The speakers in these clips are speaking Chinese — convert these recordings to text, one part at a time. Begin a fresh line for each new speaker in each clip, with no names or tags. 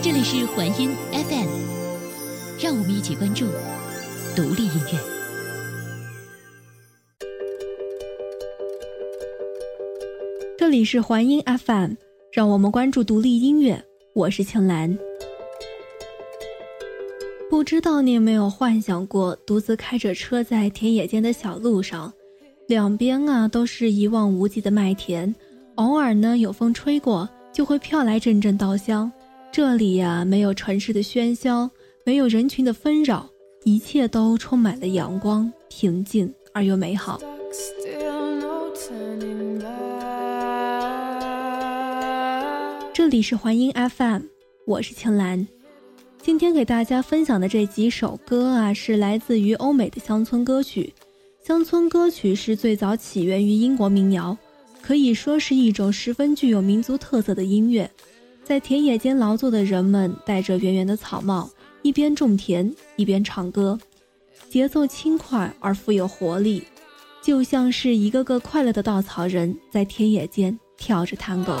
这里是环音 FM，让我们一起关注独立音乐。
这里是环音 FM，让我们关注独立音乐。我是青兰。不知道你有没有幻想过，独自开着车在田野间的小路上，两边啊都是一望无际的麦田，偶尔呢有风吹过，就会飘来阵阵稻香。这里呀，没有城市的喧嚣，没有人群的纷扰，一切都充满了阳光，平静而又美好。这里是环音 FM，我是青兰。今天给大家分享的这几首歌啊，是来自于欧美的乡村歌曲。乡村歌曲是最早起源于英国民谣，可以说是一种十分具有民族特色的音乐。在田野间劳作的人们戴着圆圆的草帽，一边种田一边唱歌，节奏轻快而富有活力，就像是一个个快乐的稻草人在田野间跳着探戈。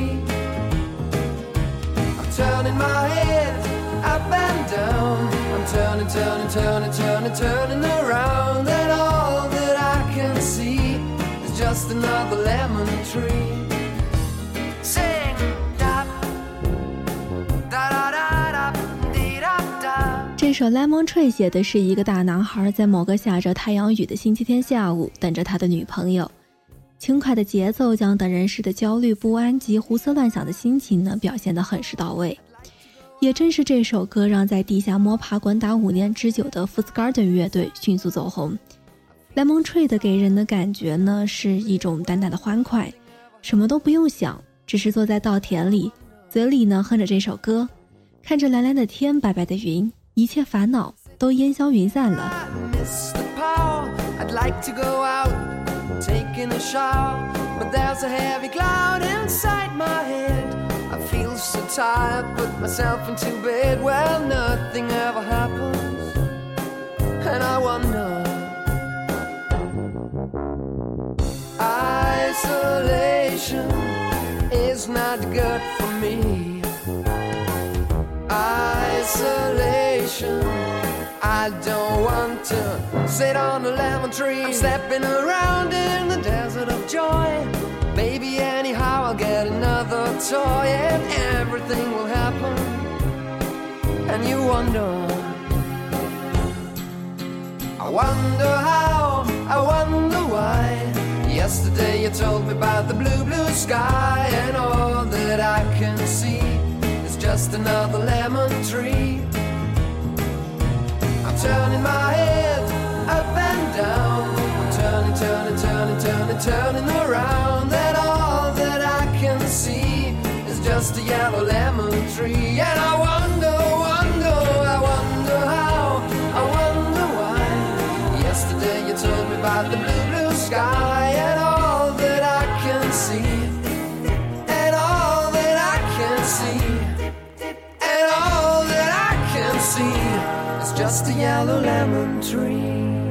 Turning, turning, turning, turning around. And all that I can see is just another lemon tree. Sing, da, da, da, da, da,
这首《Lemon Tree》写的是一个大男孩在某个下着太阳雨的星期天下午，等着他的女朋友。轻快的节奏将等人时的焦虑不安及胡思乱想的心情呢表现得很是到位，也正是这首歌让在地下摸爬滚打五年之久的 f o o t Garden 乐队迅速走红。Lemon Tree 的给人的感觉呢是一种淡淡的欢快，什么都不用想，只是坐在稻田里，嘴里呢哼着这首歌，看着蓝蓝的天、白白的云，一切烦恼都烟消云散了。
taking a shower, but there's a heavy cloud inside my head. I feel so tired, put myself into bed. Well, nothing ever happens, and I wonder. Isolation is not good for me. Isolation. I don't want to sit on a lemon tree. I'm stepping around in the desert of joy. Toy and everything will happen. And you wonder, I wonder how, I wonder why. Yesterday you told me about the blue, blue sky, and all that I can see is just another lemon tree I'm turning my head up and down. I'm turning, turning, turning, turning, turning around. Just a yellow lemon tree. And I wonder, wonder, I wonder how, I wonder why. Yesterday you told me about the blue, blue sky and all that I can see. And all that I can see. And all that I can see is just a yellow lemon tree.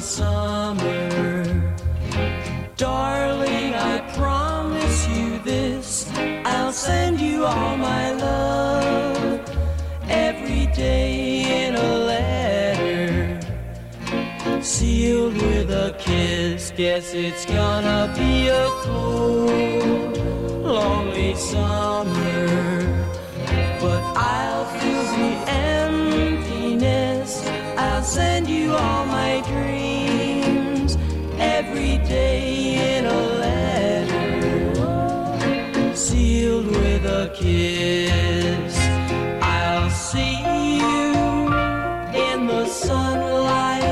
summer. Darling, I promise you this I'll send you all my love every day in a letter sealed with a kiss.
Guess it's gonna be a cold, lonely summer, but I'll fill the emptiness. I'll send you all my dreams. Sealed with a kiss. I'll see you in the sunlight.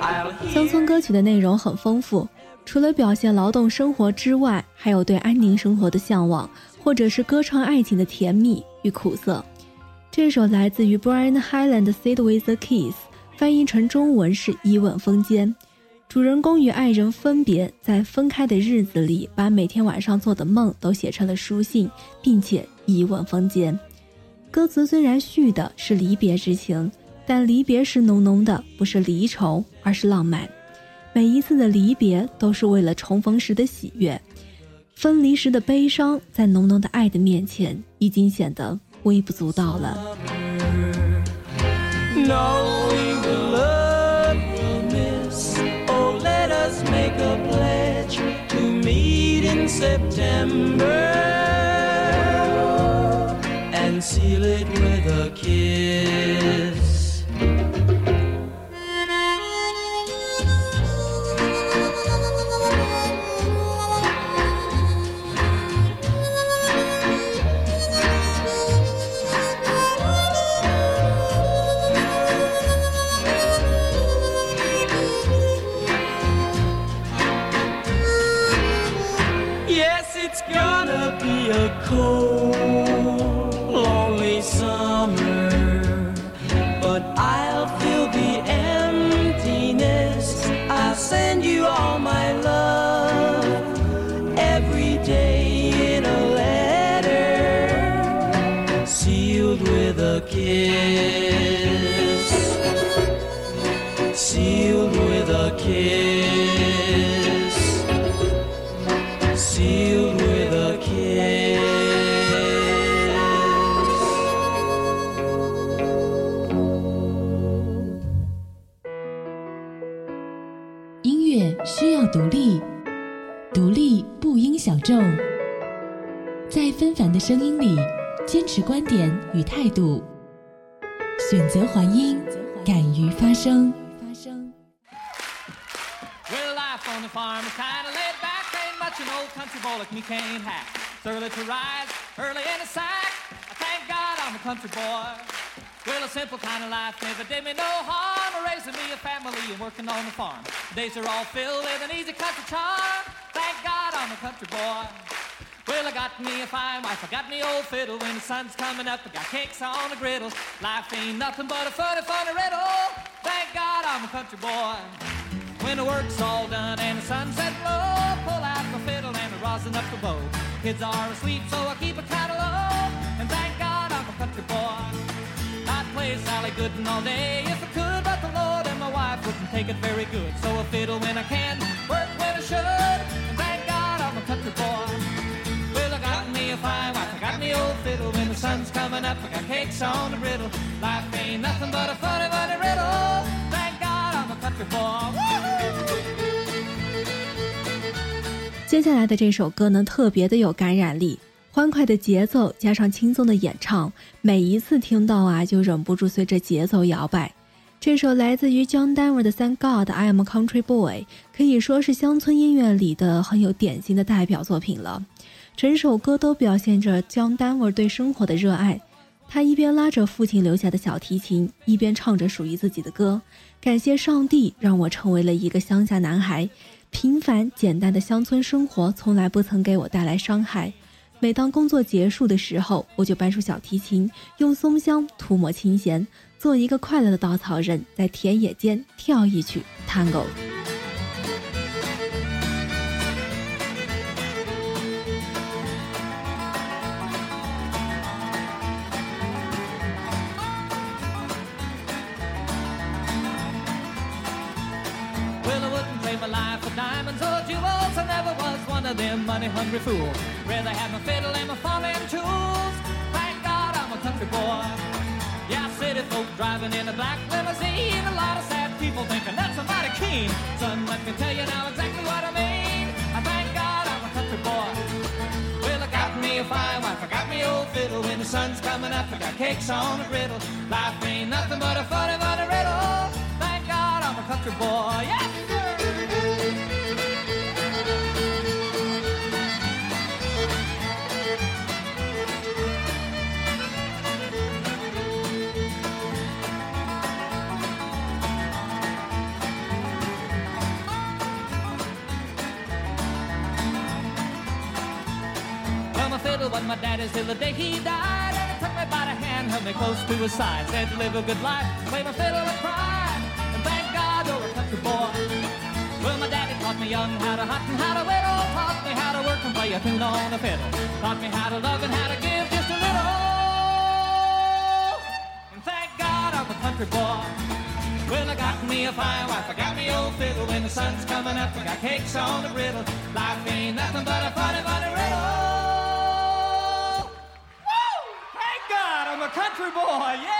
I'll
乡村歌曲的内容很丰富，除了表现劳动生活之外，还有对安宁生活的向往，或者是歌唱爱情的甜蜜与苦涩。这首来自于 Brian Highland 的《Sit with a Kiss》，翻译成中文是“一吻封间”。主人公与爱人分别，在分开的日子里，把每天晚上做的梦都写成了书信，并且一吻封间。歌词虽然叙的是离别之情。但离别时浓浓的不是离愁，而是浪漫。每一次的离别都是为了重逢时的喜悦，分离时的悲伤，在浓浓的爱的面前，已经显得微不足道了。
September and seal it with a kiss. 音纷繁的声音里坚持观点与态度，选择还音，敢于发声。
Well, a simple kind of life never did me no harm. Raising me a family and working on the farm. Days are all filled with an easy country charm. Thank God I'm a country boy. Well, I got me a fine wife, I got me old fiddle. When the sun's coming up, I got cakes on the griddle. Life ain't nothing but a funny, funny riddle. Thank God I'm a country boy. When the work's all done and the sunset low, pull out the fiddle and the rosin up the bow. Kids are asleep, so I keep a low. And thank God I'm a country boy. I'd play Sally Gooden all day if I could, but the Lord and my wife wouldn't take it very good. So I fiddle when I can, work when I should, and thank God I'm a country boy. Fine wife, I got me old fiddle. When the sun's coming up, I got cakes on the riddle. Life ain't nothing but a funny, funny riddle. Thank God I'm a country boy. Woo-hoo!
接下来的这首歌呢，特别的有感染力，欢快的节奏加上轻松的演唱，每一次听到啊，就忍不住随着节奏摇摆。这首来自于 John Denver 的《Thank God I Am a Country Boy》，可以说是乡村音乐里的很有典型的代表作品了。整首歌都表现着 John Denver 对生活的热爱。他一边拉着父亲留下的小提琴，一边唱着属于自己的歌，感谢上帝让我成为了一个乡下男孩。平凡简单的乡村生活从来不曾给我带来伤害。每当工作结束的时候，我就搬出小提琴，用松香涂抹琴弦，做一个快乐的稻草人，在田野间跳一曲 Tango。
Of them money-hungry fools. Rather have my fiddle and my farming tools. Thank God I'm a country boy. Yeah, city folk driving in a black limousine. A lot of sad people thinking that's a mighty keen. Son, let me tell you now exactly what I mean. I thank God I'm a country boy. Well, I got me a fine wife, I got me old fiddle. When the sun's coming up, I got cakes on the griddle. Life ain't nothing but a funny, funny riddle. Thank God I'm a country boy. Yes, my my daddy's till the day he died. And he took me by the hand, held me close to his side. Said, live a good life, play my fiddle and cry. And thank God you're a country boy. Well, my daddy taught me young how to hunt and how to whittle. Taught me how to work and play a tune on the fiddle. Taught me how to love and how to give just a little. And thank God I'm a country boy. Well, I got me a fine wife, I got me old fiddle. When the sun's coming up, I got cakes on the griddle. Life ain't nothing but a funny, funny riddle. Country boy, yeah!
“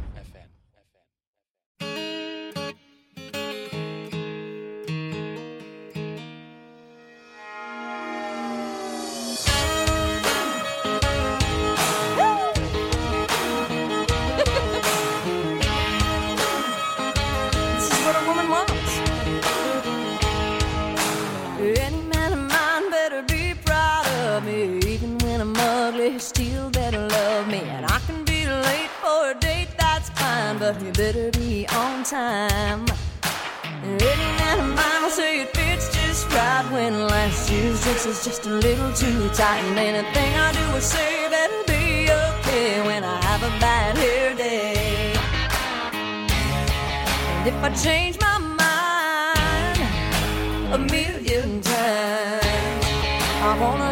But he better be on time. Of mine will say it fits just right when last year's dress is just a little too tight. And anything I do or say better be okay when I have a bad hair day. And if I change my mind a million times, I wanna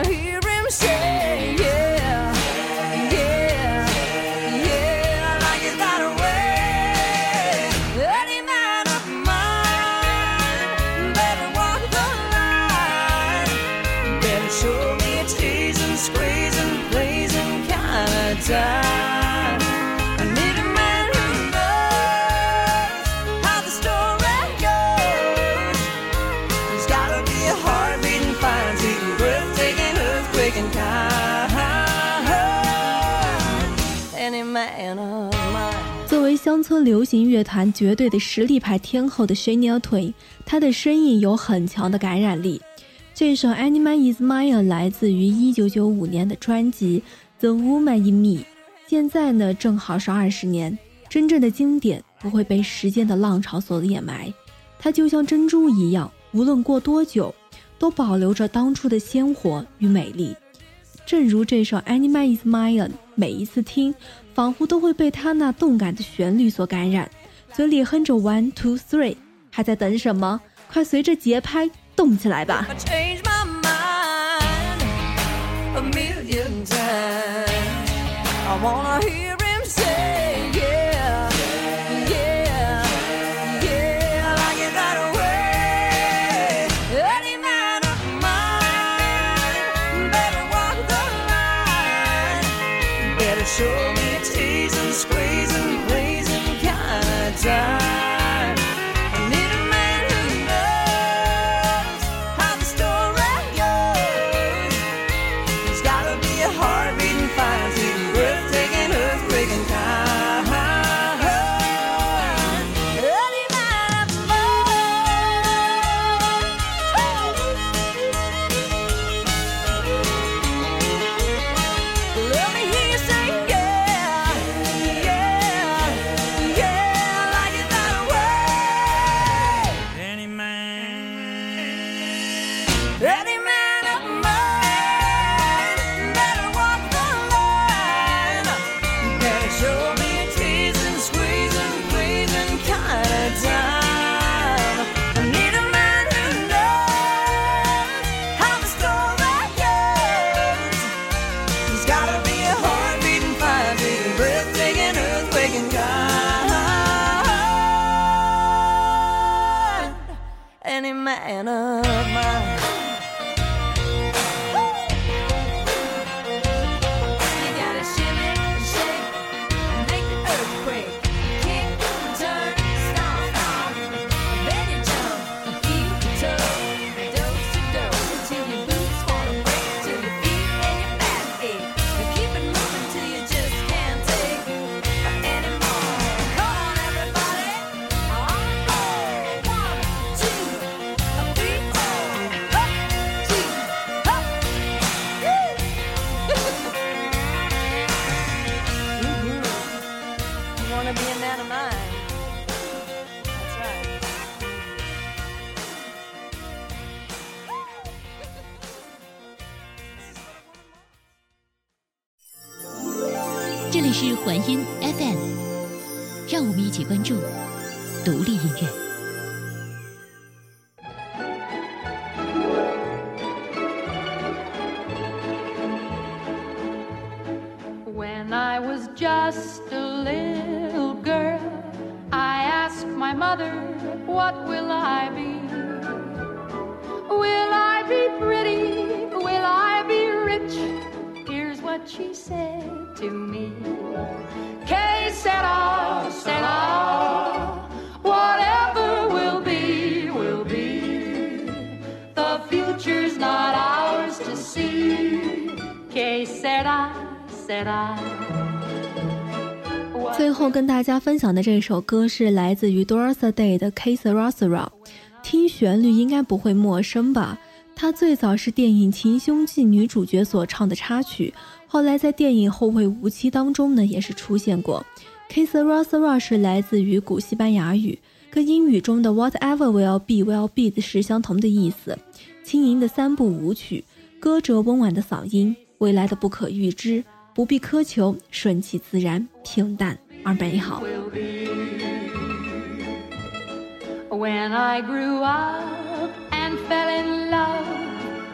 乡村流行乐坛绝对的实力派天后的 Shania Twain，她的声音有很强的感染力。这首《Any Man Is Mine》来自于1995年的专辑《The Woman in Me》，现在呢正好是二十年，真正的经典不会被时间的浪潮所掩埋，它就像珍珠一样，无论过多久，都保留着当初的鲜活与美丽。正如这首《Anima Is Mine》，每一次听，仿佛都会被他那动感的旋律所感染，嘴里哼着 One Two Three，还在等什么？快随着节拍动起来吧
！I wanna hear
Anna. 是环音 FM，让我们一起关注独立音乐。
Said to me. Que sera, sera. Whatever will be, will be. The future's not ours to see. Que sera, sera.
最后跟大家分享的这首歌是来自于 Dorothy Day 的《K Sera Sera》，听旋律应该不会陌生吧？它最早是电影《情凶记》女主角所唱的插曲，后来在电影《后会无期》当中呢也是出现过。k i s e r a s e r a 是来自于古西班牙语，跟英语中的 whatever will be will be 的是相同的意思。轻盈的三部舞曲，歌者温婉的嗓音，未来的不可预知，不必苛求，顺其自然，平淡而美好。
When I grew up and fell in love,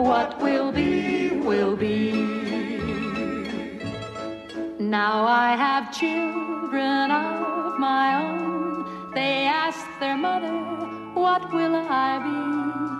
What will be, will be. Now I have children of my own. They ask their mother, What will I be?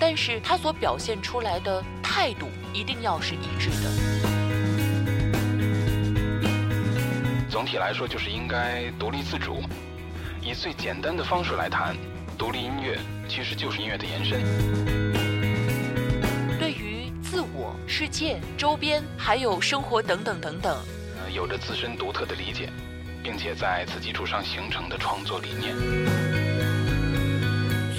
但是他所表现出来的态度一定要是一致的。
总体来说，就是应该独立自主，以最简单的方式来谈。独立音乐其实就是音乐的延伸。
对于自我、世界、周边还有生活等等等等，
呃，有着自身独特的理解，并且在此基础上形成的创作理念。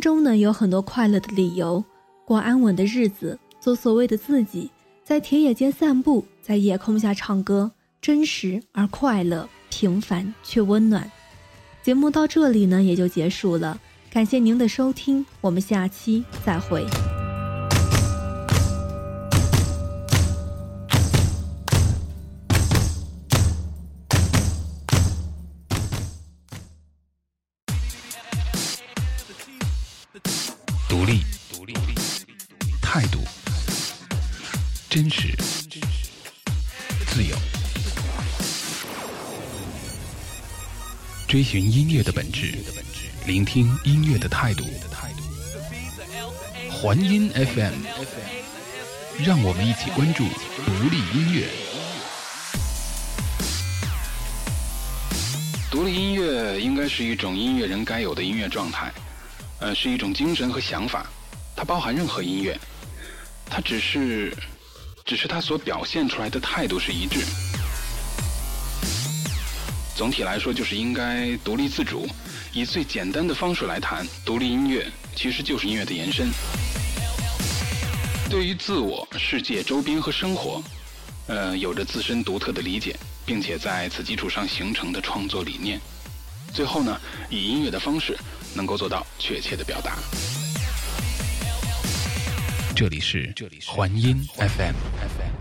中呢，有很多快乐的理由，过安稳的日子，做所谓的自己，在田野间散步，在夜空下唱歌，真实而快乐，平凡却温暖。节目到这里呢，也就结束了，感谢您的收听，我们下期再会。
真实、自由，追寻音乐的本质，聆听音乐的态度。环音 FM，让我们一起关注独立音乐。独立音乐应该是一种音乐人该有的音乐状态。呃，是一种精神和想法，它包含任何音乐，它只是，只是他所表现出来的态度是一致。总体来说，就是应该独立自主，以最简单的方式来谈。独立音乐其实就是音乐的延伸。对于自我、世界、周边和生活，呃，有着自身独特的理解，并且在此基础上形成的创作理念。最后呢，以音乐的方式。能够做到确切的表达。这里是环音 FM。